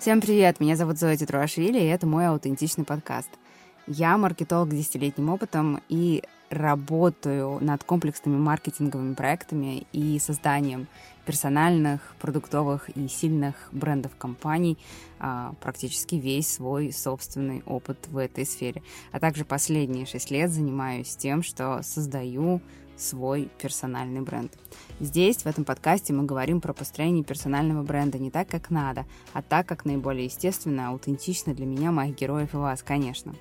Всем привет, меня зовут Зоя Тетруашвили, и это мой аутентичный подкаст. Я маркетолог с десятилетним опытом и работаю над комплексными маркетинговыми проектами и созданием персональных, продуктовых и сильных брендов компаний, а, практически весь свой собственный опыт в этой сфере. А также последние шесть лет занимаюсь тем, что создаю свой персональный бренд. Здесь, в этом подкасте, мы говорим про построение персонального бренда не так, как надо, а так, как наиболее естественно, аутентично для меня, моих героев и вас, конечно.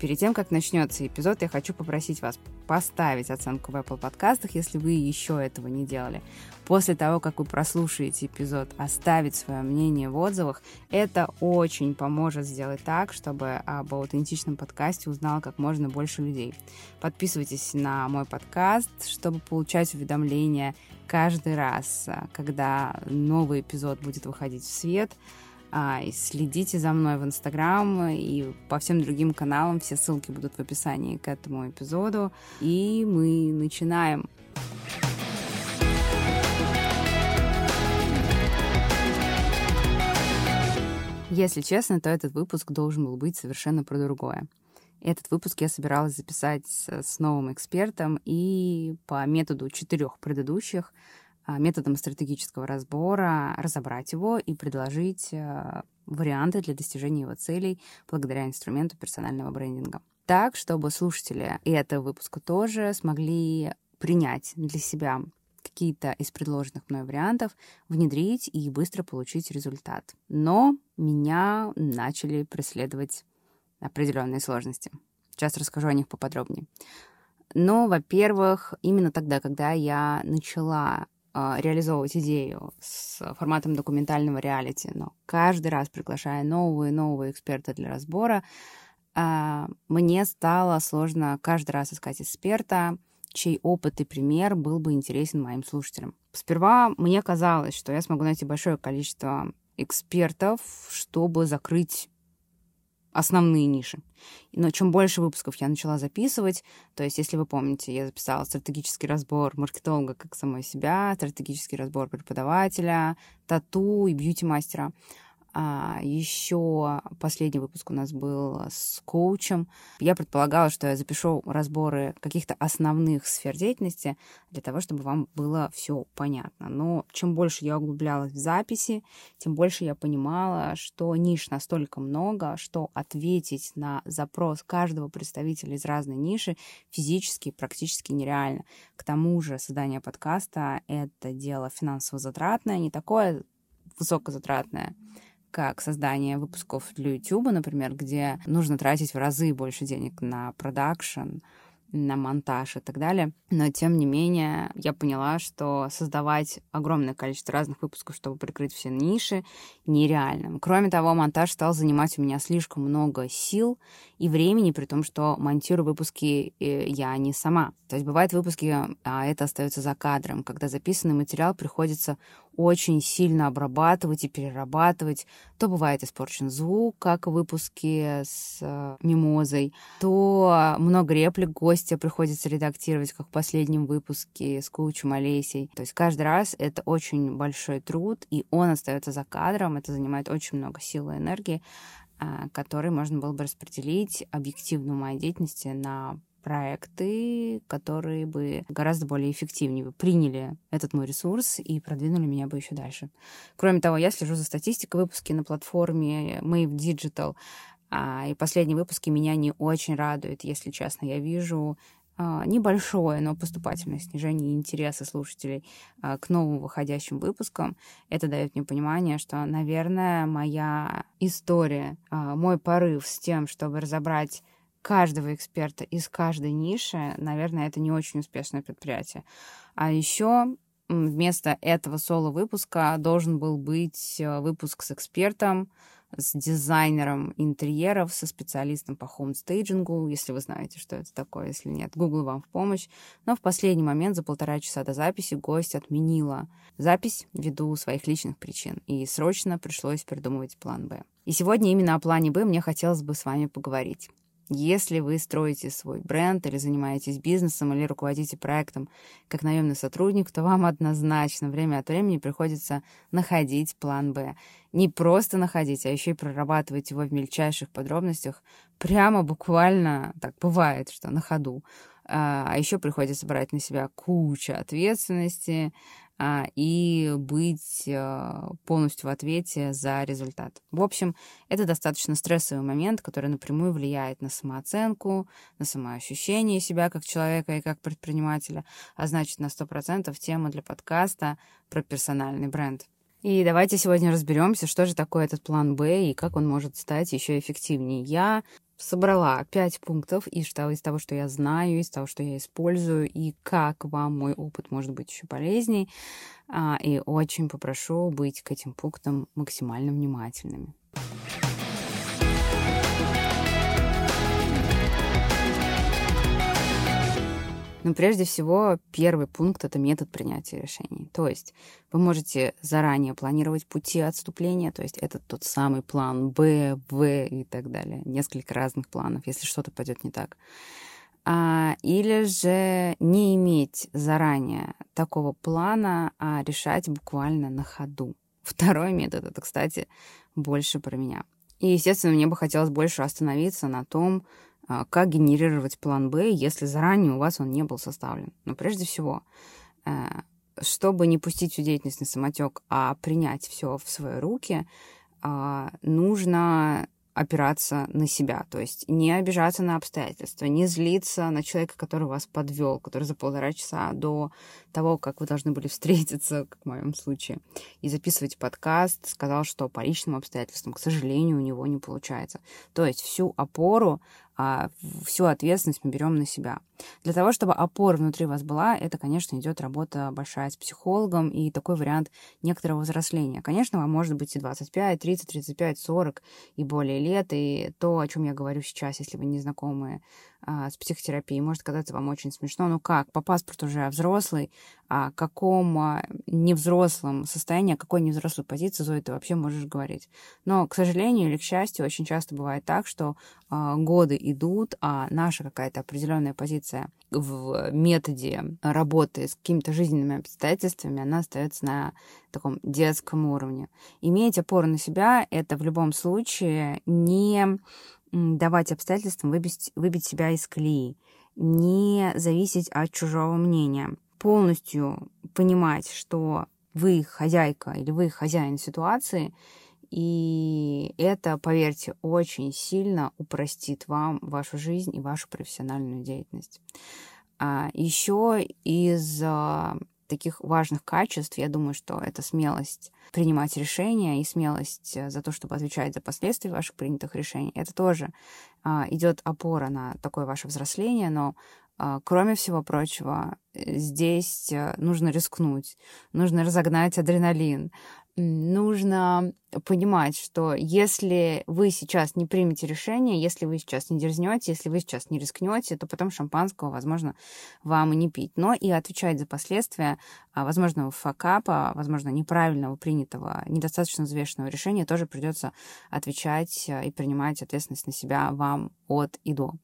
Перед тем, как начнется эпизод, я хочу попросить вас поставить оценку в Apple подкастах, если вы еще этого не делали. После того, как вы прослушаете эпизод, оставить свое мнение в отзывах, это очень поможет сделать так, чтобы об аутентичном подкасте узнало как можно больше людей. Подписывайтесь на мой подкаст, чтобы получать уведомления каждый раз, когда новый эпизод будет выходить в свет – а, следите за мной в Инстаграм и по всем другим каналам. Все ссылки будут в описании к этому эпизоду. И мы начинаем. Если честно, то этот выпуск должен был быть совершенно про другое. Этот выпуск я собиралась записать с новым экспертом и по методу четырех предыдущих методом стратегического разбора разобрать его и предложить а, варианты для достижения его целей благодаря инструменту персонального брендинга. Так, чтобы слушатели этого выпуска тоже смогли принять для себя какие-то из предложенных мной вариантов, внедрить и быстро получить результат. Но меня начали преследовать определенные сложности. Сейчас расскажу о них поподробнее. Но, во-первых, именно тогда, когда я начала а, реализовывать идею с форматом документального реалити, но каждый раз приглашая новые новые эксперты для разбора, а, мне стало сложно каждый раз искать эксперта, чей опыт и пример был бы интересен моим слушателям. Сперва мне казалось, что я смогу найти большое количество экспертов, чтобы закрыть основные ниши. Но чем больше выпусков я начала записывать, то есть, если вы помните, я записала стратегический разбор маркетолога как самой себя, стратегический разбор преподавателя, тату и бьюти-мастера, а еще последний выпуск у нас был с коучем. Я предполагала, что я запишу разборы каких-то основных сфер деятельности для того, чтобы вам было все понятно. Но чем больше я углублялась в записи, тем больше я понимала, что ниш настолько много, что ответить на запрос каждого представителя из разной ниши физически практически нереально. К тому же создание подкаста — это дело финансово затратное, не такое высокозатратное, как создание выпусков для YouTube, например, где нужно тратить в разы больше денег на продакшн, на монтаж и так далее. Но, тем не менее, я поняла, что создавать огромное количество разных выпусков, чтобы прикрыть все ниши, нереально. Кроме того, монтаж стал занимать у меня слишком много сил и времени, при том, что монтирую выпуски э, я не сама. То есть бывают выпуски, а это остается за кадром, когда записанный материал приходится очень сильно обрабатывать и перерабатывать. То бывает испорчен звук, как в выпуске с э, мимозой, то много реплик гостя приходится редактировать, как в последнем выпуске с Кучем Олесей. То есть каждый раз это очень большой труд, и он остается за кадром, это занимает очень много сил и энергии, э, который можно было бы распределить объективно моей деятельности на проекты, которые бы гораздо более эффективнее бы приняли этот мой ресурс и продвинули меня бы еще дальше. Кроме того, я слежу за статистикой выпуски на платформе Mave Digital, а, и последние выпуски меня не очень радуют, если честно. Я вижу а, небольшое, но поступательное снижение интереса слушателей а, к новым выходящим выпускам. Это дает мне понимание, что, наверное, моя история, мой порыв с тем, чтобы разобрать каждого эксперта из каждой ниши, наверное, это не очень успешное предприятие. А еще вместо этого соло-выпуска должен был быть э, выпуск с экспертом, с дизайнером интерьеров, со специалистом по home staging у, если вы знаете, что это такое, если нет, Google вам в помощь. Но в последний момент, за полтора часа до записи, гость отменила запись ввиду своих личных причин, и срочно пришлось придумывать план «Б». И сегодня именно о плане «Б» мне хотелось бы с вами поговорить. Если вы строите свой бренд или занимаетесь бизнесом или руководите проектом как наемный сотрудник, то вам однозначно время от времени приходится находить план «Б». Не просто находить, а еще и прорабатывать его в мельчайших подробностях. Прямо буквально так бывает, что на ходу. А, а еще приходится брать на себя кучу ответственности, и быть а, полностью в ответе за результат. В общем, это достаточно стрессовый момент, который напрямую влияет на самооценку, на самоощущение себя как человека и как предпринимателя, а значит, на 100% тема для подкаста про персональный бренд. И давайте сегодня разберемся, что же такое этот план Б и как он может стать еще эффективнее. Я собрала пять пунктов из, из того, что я знаю, из того, что я использую, и как вам мой опыт может быть еще полезней. А, и очень попрошу быть к этим пунктам максимально внимательными. Но прежде всего, первый пункт — это метод принятия решений. То есть вы можете заранее планировать пути отступления, то есть это тот самый план Б, В и так далее. Несколько разных планов, если что-то пойдет не так. А, или же не иметь заранее такого плана, а решать буквально на ходу. Второй метод — это, кстати, больше про меня. И, естественно, мне бы хотелось больше остановиться на том, как генерировать план Б, если заранее у вас он не был составлен. Но прежде всего, э, чтобы не пустить всю деятельность на самотек, а принять все в свои руки, а, нужно опираться на себя, то есть не обижаться на обстоятельства, не злиться на человека, который вас подвел, который за полтора часа до того, как вы должны были встретиться, как в моем случае, и записывать подкаст, сказал, что по личным обстоятельствам, к сожалению, у него не получается. То есть всю опору а всю ответственность мы берем на себя. Для того, чтобы опора внутри вас была, это, конечно, идет работа большая с психологом и такой вариант некоторого взросления. Конечно, вам может быть и 25, 30, 35, 40 и более лет, и то, о чем я говорю сейчас, если вы не знакомы а, с психотерапией. Может казаться вам очень смешно. Ну как, по паспорту уже взрослый, о каком а, невзрослом состоянии, о какой невзрослой позиции, Зои, ты вообще можешь говорить. Но, к сожалению или к счастью, очень часто бывает так, что а, годы идут, а наша какая-то определенная позиция в методе работы с какими-то жизненными обстоятельствами, она остается на таком детском уровне. Иметь опору на себя — это в любом случае не давать обстоятельствам выбить, выбить себя из колеи, не зависеть от чужого мнения, полностью понимать, что вы хозяйка или вы хозяин ситуации, и это, поверьте, очень сильно упростит вам вашу жизнь и вашу профессиональную деятельность. А еще из а, таких важных качеств, я думаю, что это смелость принимать решения и смелость э, за то, чтобы отвечать за последствия ваших принятых решений. Это тоже а, идет опора на такое ваше взросление, но кроме всего прочего, э, здесь э, нужно рискнуть, нужно разогнать адреналин, нужно понимать, что если вы сейчас не примете решение, если вы сейчас не дерзнете, если вы сейчас не рискнете, то потом шампанского, возможно, вам и не пить. Но и отвечать за последствия а, возможного факапа, возможно, неправильного принятого, недостаточно взвешенного решения тоже придется отвечать а, и принимать ответственность на себя вам от и до.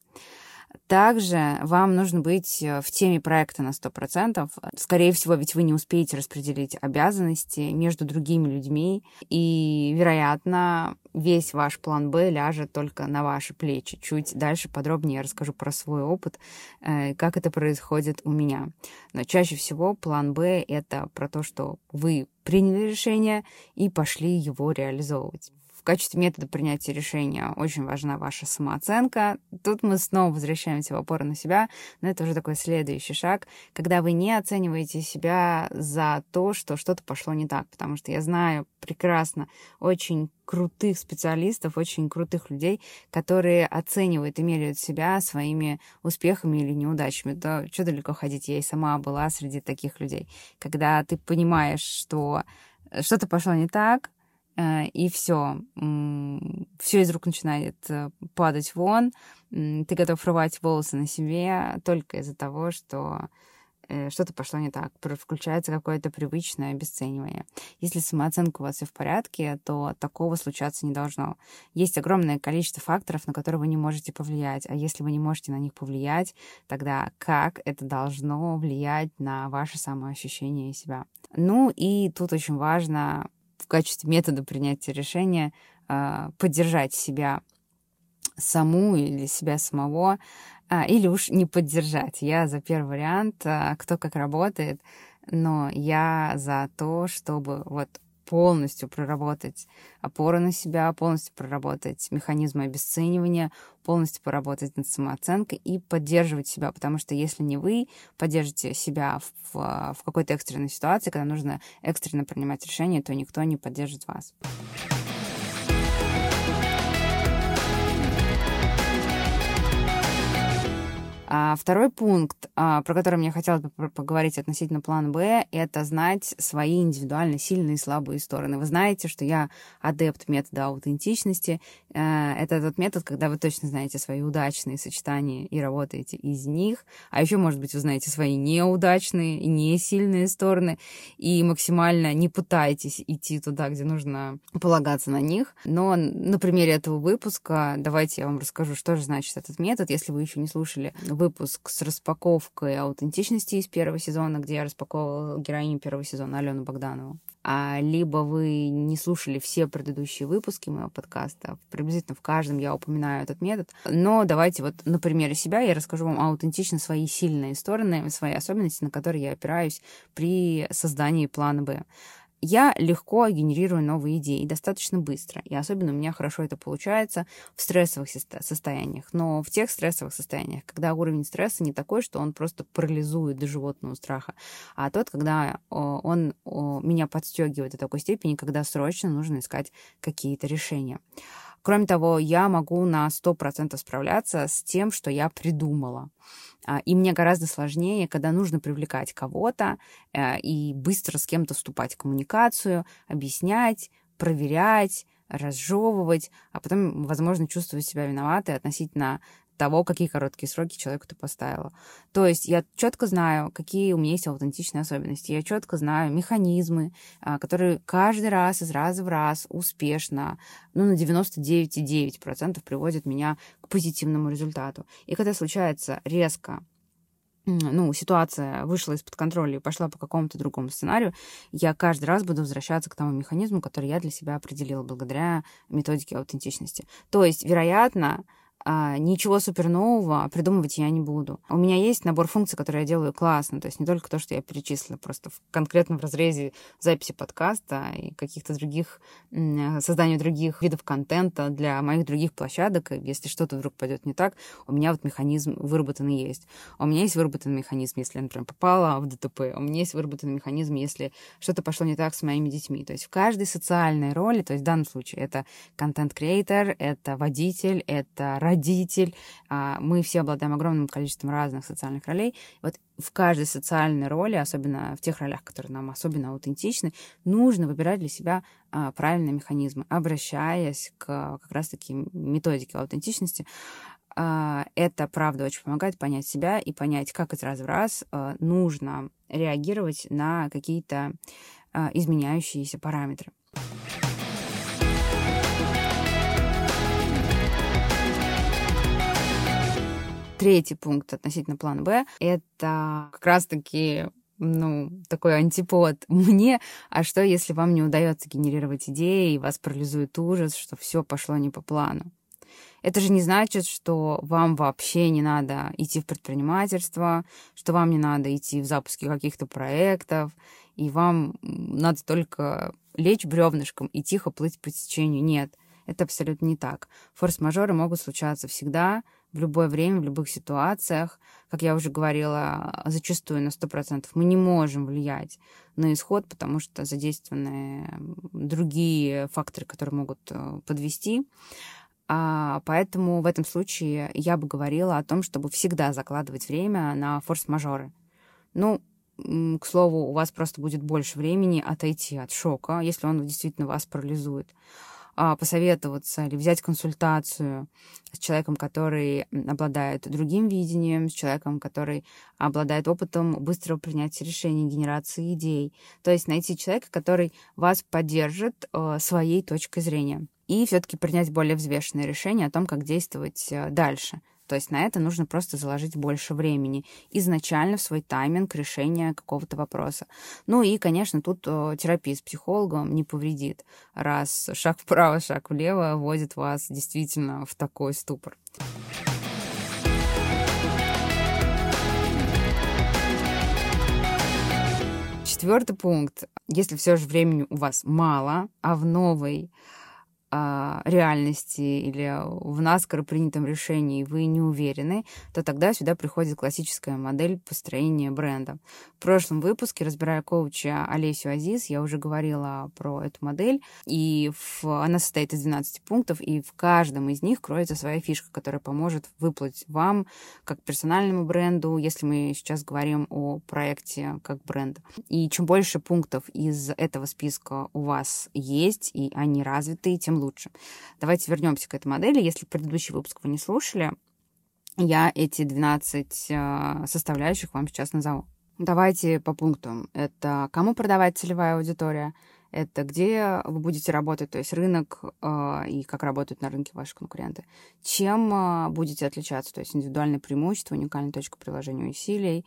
Также вам нужно быть э, в теме проекта на 100%. Скорее всего, ведь вы не успеете распределить обязанности между другими людьми, и, вероятно, весь ваш план Б ляжет только на ваши плечи. Чуть дальше подробнее я расскажу про свой опыт, э, как это происходит у меня. Но чаще всего план Б — это про то, что вы приняли решение и пошли его реализовывать качестве метода принятия решения очень важна ваша самооценка. Тут мы снова возвращаемся в опору на себя, но это уже такой следующий шаг, когда вы не оцениваете себя за то, что что-то пошло не так, потому что я знаю прекрасно очень крутых специалистов, очень крутых людей, которые оценивают и меряют себя своими успехами или неудачами. Да что далеко ходить, я и сама была среди таких людей. Когда ты понимаешь, что что-то пошло не так, Э, и все, все из рук начинает э, падать вон, ты готов рвать волосы на себе только из-за того, что э, что-то пошло не так, включается какое-то привычное обесценивание. Если самооценка у вас все в порядке, то такого случаться не должно. Есть огромное количество факторов, на которые вы не можете повлиять. А если вы не можете на них повлиять, тогда как это должно влиять на ваше самоощущение себя? Ну и тут очень важно в качестве метода принятия решения а, поддержать себя саму или себя самого, а, или уж не поддержать. Я за первый вариант, а, кто как работает, но я за то, чтобы вот полностью проработать опору на себя, полностью проработать механизмы обесценивания, полностью поработать над самооценкой и поддерживать себя, потому что если не вы поддержите себя в, в какой-то экстренной ситуации, когда нужно экстренно принимать решения, то никто не поддержит вас. А второй пункт, а, про который мне хотелось бы поговорить относительно плана Б, это знать свои индивидуально сильные и слабые стороны. Вы знаете, что я адепт метода аутентичности. Э, это тот метод, когда вы точно знаете свои удачные сочетания и работаете из них. А еще, может быть, вы знаете свои неудачные и не сильные стороны и максимально не пытаетесь идти туда, где нужно полагаться на них. Но на примере этого выпуска давайте я вам расскажу, что же значит этот метод, если вы еще не слушали выпуск с распаковкой аутентичности из первого сезона, где я распаковывала героиню первого сезона Алену Богданову. А либо вы не слушали все предыдущие выпуски моего подкаста, приблизительно в каждом я упоминаю этот метод. Но давайте вот на примере себя я расскажу вам аутентично свои сильные стороны, свои особенности, на которые я опираюсь при создании плана Б я легко генерирую новые идеи достаточно быстро. И особенно у меня хорошо это получается в стрессовых состояниях. Но в тех стрессовых состояниях, когда уровень стресса не такой, что он просто парализует до животного страха, а тот, когда он меня подстегивает до такой степени, когда срочно нужно искать какие-то решения. Кроме того, я могу на 100% справляться с тем, что я придумала. А, и мне гораздо сложнее, когда нужно привлекать кого-то э, и быстро с кем-то вступать в коммуникацию, объяснять, проверять, разжевывать, а потом, возможно, чувствовать себя виноватой относительно того, какие короткие сроки человеку ты поставила. То есть я четко знаю, какие у меня есть аутентичные особенности. Я четко знаю механизмы, а, которые каждый раз, из раза в раз успешно, ну, на 99,9% приводят меня к позитивному результату. И когда случается резко ну, ситуация вышла из-под контроля и пошла по какому-то другому сценарию, я каждый раз буду возвращаться к тому механизму, который я для себя определила благодаря методике аутентичности. То есть, вероятно, а, ничего супер нового придумывать я не буду. У меня есть набор функций, которые я делаю классно, то есть не только то, что я перечислила, просто в, конкретно в разрезе записи подкаста и каких-то других, создания других видов контента для моих других площадок. Если что-то вдруг пойдет не так, у меня вот механизм выработанный есть. У меня есть выработанный механизм, если я, например, попала в ДТП. У меня есть выработанный механизм, если что-то пошло не так с моими детьми. То есть в каждой социальной роли, то есть в данном случае это контент-креатор, это водитель, это родитель, родитель. А, мы все обладаем огромным количеством разных социальных ролей. Вот в каждой социальной роли, особенно в тех ролях, которые нам особенно аутентичны, нужно выбирать для себя а, правильные механизмы, обращаясь к как раз-таки методике аутентичности. А, это, правда, очень помогает понять себя и понять, как из раза в раз нужно реагировать на какие-то изменяющиеся параметры. Третий пункт относительно плана Б — это как раз-таки ну, такой антипод мне, а что, если вам не удается генерировать идеи, и вас парализует ужас, что все пошло не по плану? Это же не значит, что вам вообще не надо идти в предпринимательство, что вам не надо идти в запуске каких-то проектов, и вам надо только лечь бревнышком и тихо плыть по течению. Нет, это абсолютно не так. Форс-мажоры могут случаться всегда, в любое время, в любых ситуациях. Как я уже говорила, зачастую на 100% мы не можем влиять на исход, потому что задействованы другие факторы, которые могут э, подвести. А, поэтому в этом случае я бы говорила о том, чтобы всегда закладывать время на форс-мажоры. Ну, к слову, у вас просто будет больше времени отойти от шока, если он действительно вас парализует. А, посоветоваться или взять консультацию с человеком, который обладает другим видением, с человеком, который обладает опытом быстрого принятия решений, генерации идей. То есть найти человека, который вас поддержит э, своей точкой зрения. И все-таки принять более взвешенное решение о том, как действовать э, дальше. То есть на это нужно просто заложить больше времени изначально в свой тайминг решения какого-то вопроса. Ну и, конечно, тут э, терапия с психологом не повредит, раз шаг вправо, шаг влево вводит вас действительно в такой ступор. Четвертый пункт. Если все же времени у вас мало, а в новой реальности или в наскоро принятом решении вы не уверены, то тогда сюда приходит классическая модель построения бренда. В прошлом выпуске, разбирая коуча Олесю Азиз, я уже говорила про эту модель, и в, она состоит из 12 пунктов, и в каждом из них кроется своя фишка, которая поможет выплатить вам как персональному бренду, если мы сейчас говорим о проекте как бренда. И чем больше пунктов из этого списка у вас есть, и они развиты, тем лучше. Давайте вернемся к этой модели. Если предыдущий выпуск вы не слушали, я эти 12 э, составляющих вам сейчас назову. Давайте по пунктам. Это кому продавать целевая аудитория, это где вы будете работать, то есть рынок э, и как работают на рынке ваши конкуренты. Чем э, будете отличаться, то есть индивидуальное преимущество, уникальная точка приложения усилий,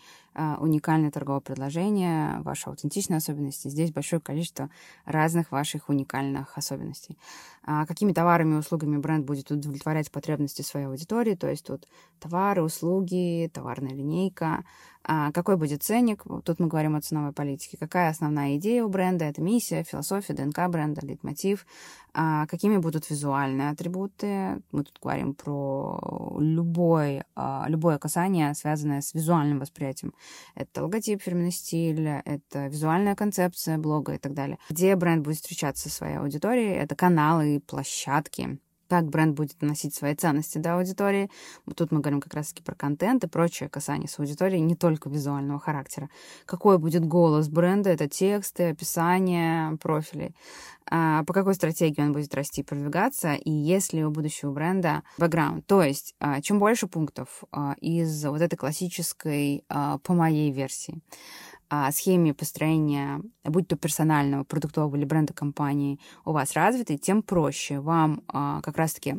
уникальное торговое предложение, ваши аутентичные особенности. Здесь большое количество разных ваших уникальных особенностей. А какими товарами и услугами бренд будет удовлетворять потребности своей аудитории, то есть тут товары, услуги, товарная линейка, а какой будет ценник, тут мы говорим о ценовой политике, какая основная идея у бренда, это миссия, философия, ДНК бренда, лейтмотив, а какими будут визуальные атрибуты, мы тут говорим про любой, а, любое касание, связанное с визуальным восприятием. Это логотип, фирменный стиль, это визуальная концепция блога и так далее. Где бренд будет встречаться со своей аудиторией, это каналы, площадки, как бренд будет доносить свои ценности до аудитории. Тут мы говорим как раз-таки про контент и прочее касание с аудиторией, не только визуального характера. Какой будет голос бренда, это тексты, описание, профили. А, по какой стратегии он будет расти и продвигаться, и если у будущего бренда бэкграунд. То есть, а, чем больше пунктов а, из вот этой классической, по моей версии, а, схеме построения, будь то персонального, продуктового или бренда компании, у вас развиты, тем проще вам а, как раз-таки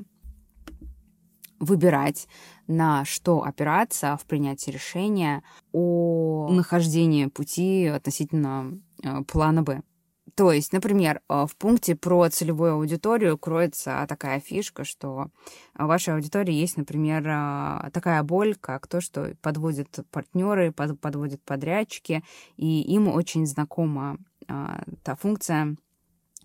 выбирать, на что опираться в принятии решения о нахождении пути относительно а, плана Б. То есть, например, э, в пункте про целевую аудиторию кроется такая фишка, что в вашей аудитории есть, например, э, такая боль, как то, что подводят партнеры, подводят подрядчики, и им очень знакома э, та функция,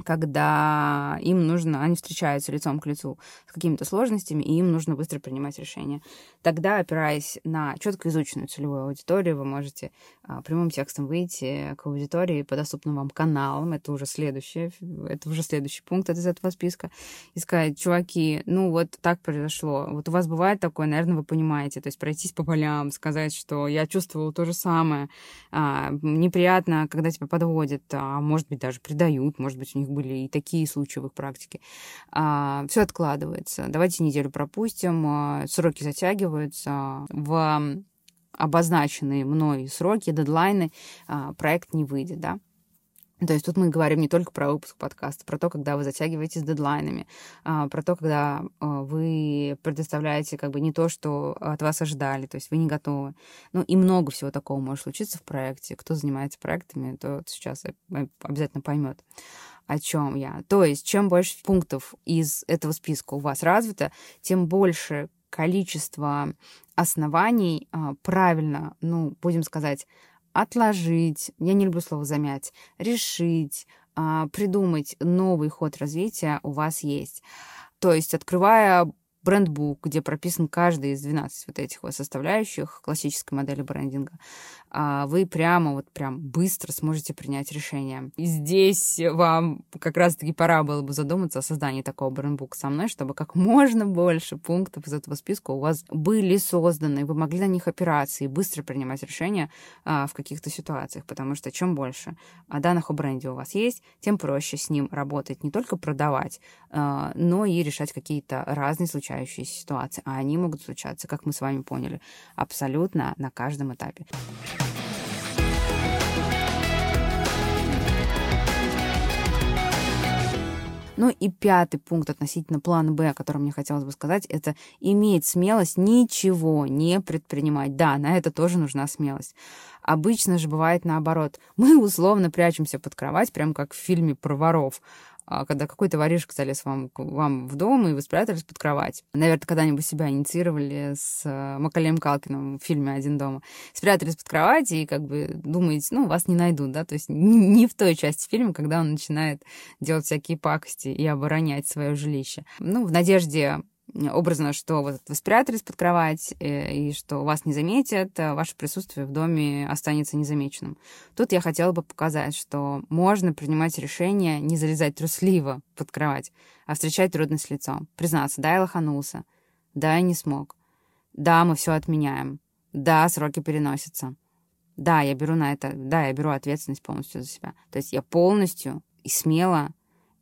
когда им нужно, они встречаются лицом к лицу с какими-то сложностями, и им нужно быстро принимать решения. Тогда, опираясь на четко изученную целевую аудиторию, вы можете а, прямым текстом выйти к аудитории по доступным вам каналам, это уже следующее, это уже следующий пункт из этого списка, и сказать, чуваки, ну вот так произошло, вот у вас бывает такое, наверное, вы понимаете, то есть пройтись по полям, сказать, что я чувствовал то же самое, а, неприятно, когда тебя подводят, а может быть, даже предают, может быть, у них них были и такие случаи в их практике. А, все откладывается. Давайте неделю пропустим, а, сроки затягиваются. В обозначенные мной сроки, дедлайны, а, проект не выйдет, да. То есть тут мы говорим не только про выпуск подкаста, про то, когда вы затягиваете с дедлайнами, а, про то, когда вы предоставляете как бы не то, что от вас ожидали, то есть вы не готовы. Ну и много всего такого может случиться в проекте. Кто занимается проектами, то сейчас обязательно поймет о чем я. То есть, чем больше пунктов из этого списка у вас развито, тем больше количество оснований а, правильно, ну, будем сказать, отложить, я не люблю слово замять, решить, а, придумать новый ход развития у вас есть. То есть, открывая брендбук, где прописан каждый из 12 вот этих вот составляющих классической модели брендинга, а, вы прямо вот прям быстро сможете принять решение. И здесь вам как раз-таки пора было бы задуматься о создании такого брендбука со мной, чтобы как можно больше пунктов из этого списка у вас были созданы, вы могли на них опираться и быстро принимать решения а, в каких-то ситуациях, потому что чем больше данных о бренде у вас есть, тем проще с ним работать, не только продавать, а, но и решать какие-то разные случающиеся ситуации. А они могут случаться, как мы с вами поняли, абсолютно на каждом этапе. Ну и пятый пункт относительно плана Б, о котором мне хотелось бы сказать, это иметь смелость ничего не предпринимать. Да, на это тоже нужна смелость. Обычно же бывает наоборот. Мы условно прячемся под кровать, прям как в фильме про воров. А, когда какой-то воришка залез вам, вам в дом, и вы спрятались под кровать. Наверное, когда-нибудь себя инициировали с э, Макалеем Калкиным в фильме «Один дома». Спрятались под кровать и как бы думаете, ну, вас не найдут, да, то есть не в той части фильма, когда он начинает делать всякие пакости и оборонять свое жилище. Ну, в надежде образно, что вот вы спрятались под кровать, э, и что вас не заметят, а ваше присутствие в доме останется незамеченным. Тут я хотела бы показать, что можно принимать решение не залезать трусливо под кровать, а встречать трудность лицом. Признаться, да, я лоханулся, да, я не смог, да, мы все отменяем, да, сроки переносятся, да, я беру на это, да, я беру ответственность полностью за себя. То есть я полностью и смело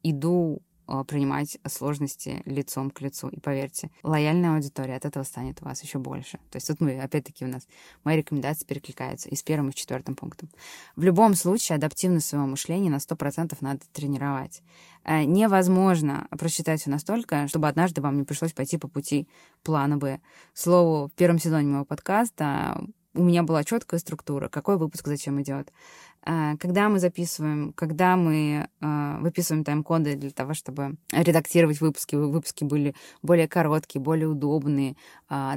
иду принимать сложности лицом к лицу. И поверьте, лояльная аудитория от этого станет у вас еще больше. То есть тут мы, опять-таки, у нас мои рекомендации перекликаются и с первым, и с четвертым пунктом. В любом случае, адаптивность своего мышления на 100% надо тренировать. Э, невозможно просчитать все настолько, чтобы однажды вам не пришлось пойти по пути плана Б. Слову, в первом сезоне моего подкаста у меня была четкая структура, какой выпуск зачем идет. А, когда мы записываем, когда мы а, выписываем тайм-коды для того, чтобы редактировать выпуски, выпуски были более короткие, более удобные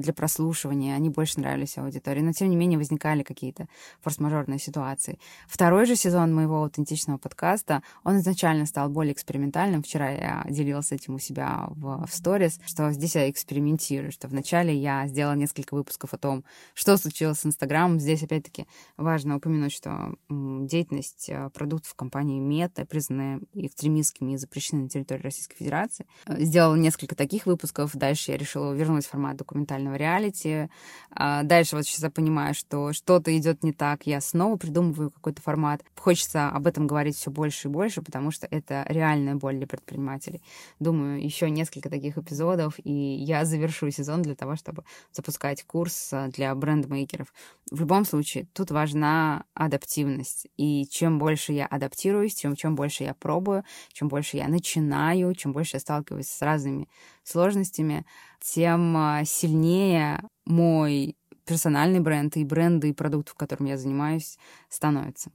для прослушивания, они больше нравились аудитории, но тем не менее возникали какие-то форс-мажорные ситуации. Второй же сезон моего аутентичного подкаста, он изначально стал более экспериментальным. Вчера я делилась этим у себя в, в сторис, что здесь я экспериментирую, что вначале я сделала несколько выпусков о том, что случилось с Инстаграмом. Здесь, опять-таки, важно упомянуть, что деятельность э, продуктов компании Мета, признанная экстремистскими и запрещенной на территории Российской Федерации. Э, сделала несколько таких выпусков. Дальше я решила вернуть формат документального реалити. А дальше вот сейчас я понимаю, что что-то идет не так. Я снова придумываю какой-то формат. Хочется об этом говорить все больше и больше, потому что это реальная боль для предпринимателей. Думаю, еще несколько таких эпизодов, и я завершу сезон для того, чтобы запускать курс э, для брендмейкеров. В любом случае, тут важна адаптивность и чем больше я адаптируюсь, чем, чем больше я пробую, чем больше я начинаю, чем больше я сталкиваюсь с разными сложностями, тем а, сильнее мой персональный бренд и бренды и продуктов, которым я занимаюсь, становятся.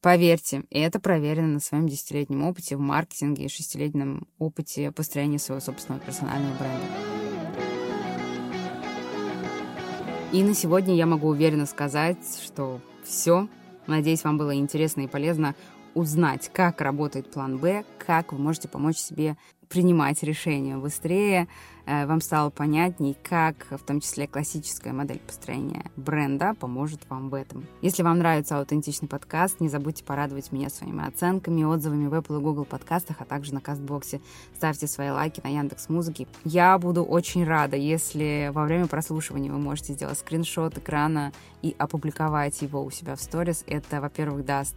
Поверьте, это проверено на своем десятилетнем опыте в маркетинге и шестилетнем опыте построения своего собственного персонального бренда. И на сегодня я могу уверенно сказать, что все, Надеюсь, вам было интересно и полезно узнать, как работает план Б, как вы можете помочь себе принимать решения быстрее, э, вам стало понятней, как в том числе классическая модель построения бренда поможет вам в этом. Если вам нравится аутентичный подкаст, не забудьте порадовать меня своими оценками, отзывами в Apple и Google подкастах, а также на Кастбоксе. Ставьте свои лайки на Яндекс Музыке. Я буду очень рада, если во время прослушивания вы можете сделать скриншот экрана и опубликовать его у себя в сторис. Это, во-первых, даст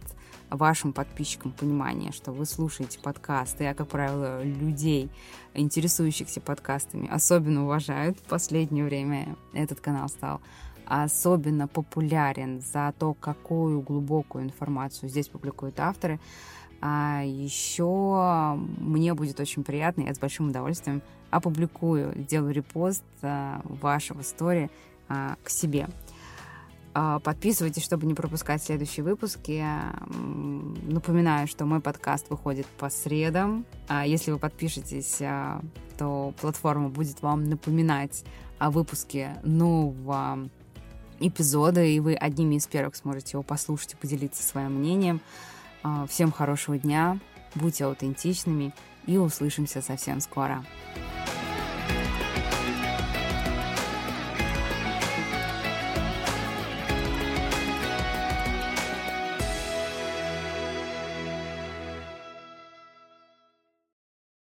вашим подписчикам понимание, что вы слушаете подкасты, а, как правило, людей, интересующихся подкастами, особенно уважают. В последнее время этот канал стал особенно популярен за то, какую глубокую информацию здесь публикуют авторы. А еще мне будет очень приятно, я с большим удовольствием опубликую, сделаю репост а, вашего стори а, к себе. А, подписывайтесь, чтобы не пропускать следующие выпуски. Напоминаю, что мой подкаст выходит по средам. А если вы подпишетесь, а, то платформа будет вам напоминать о выпуске нового эпизода, и вы одними из первых сможете его послушать и поделиться своим мнением. Всем хорошего дня, будьте аутентичными и услышимся совсем скоро.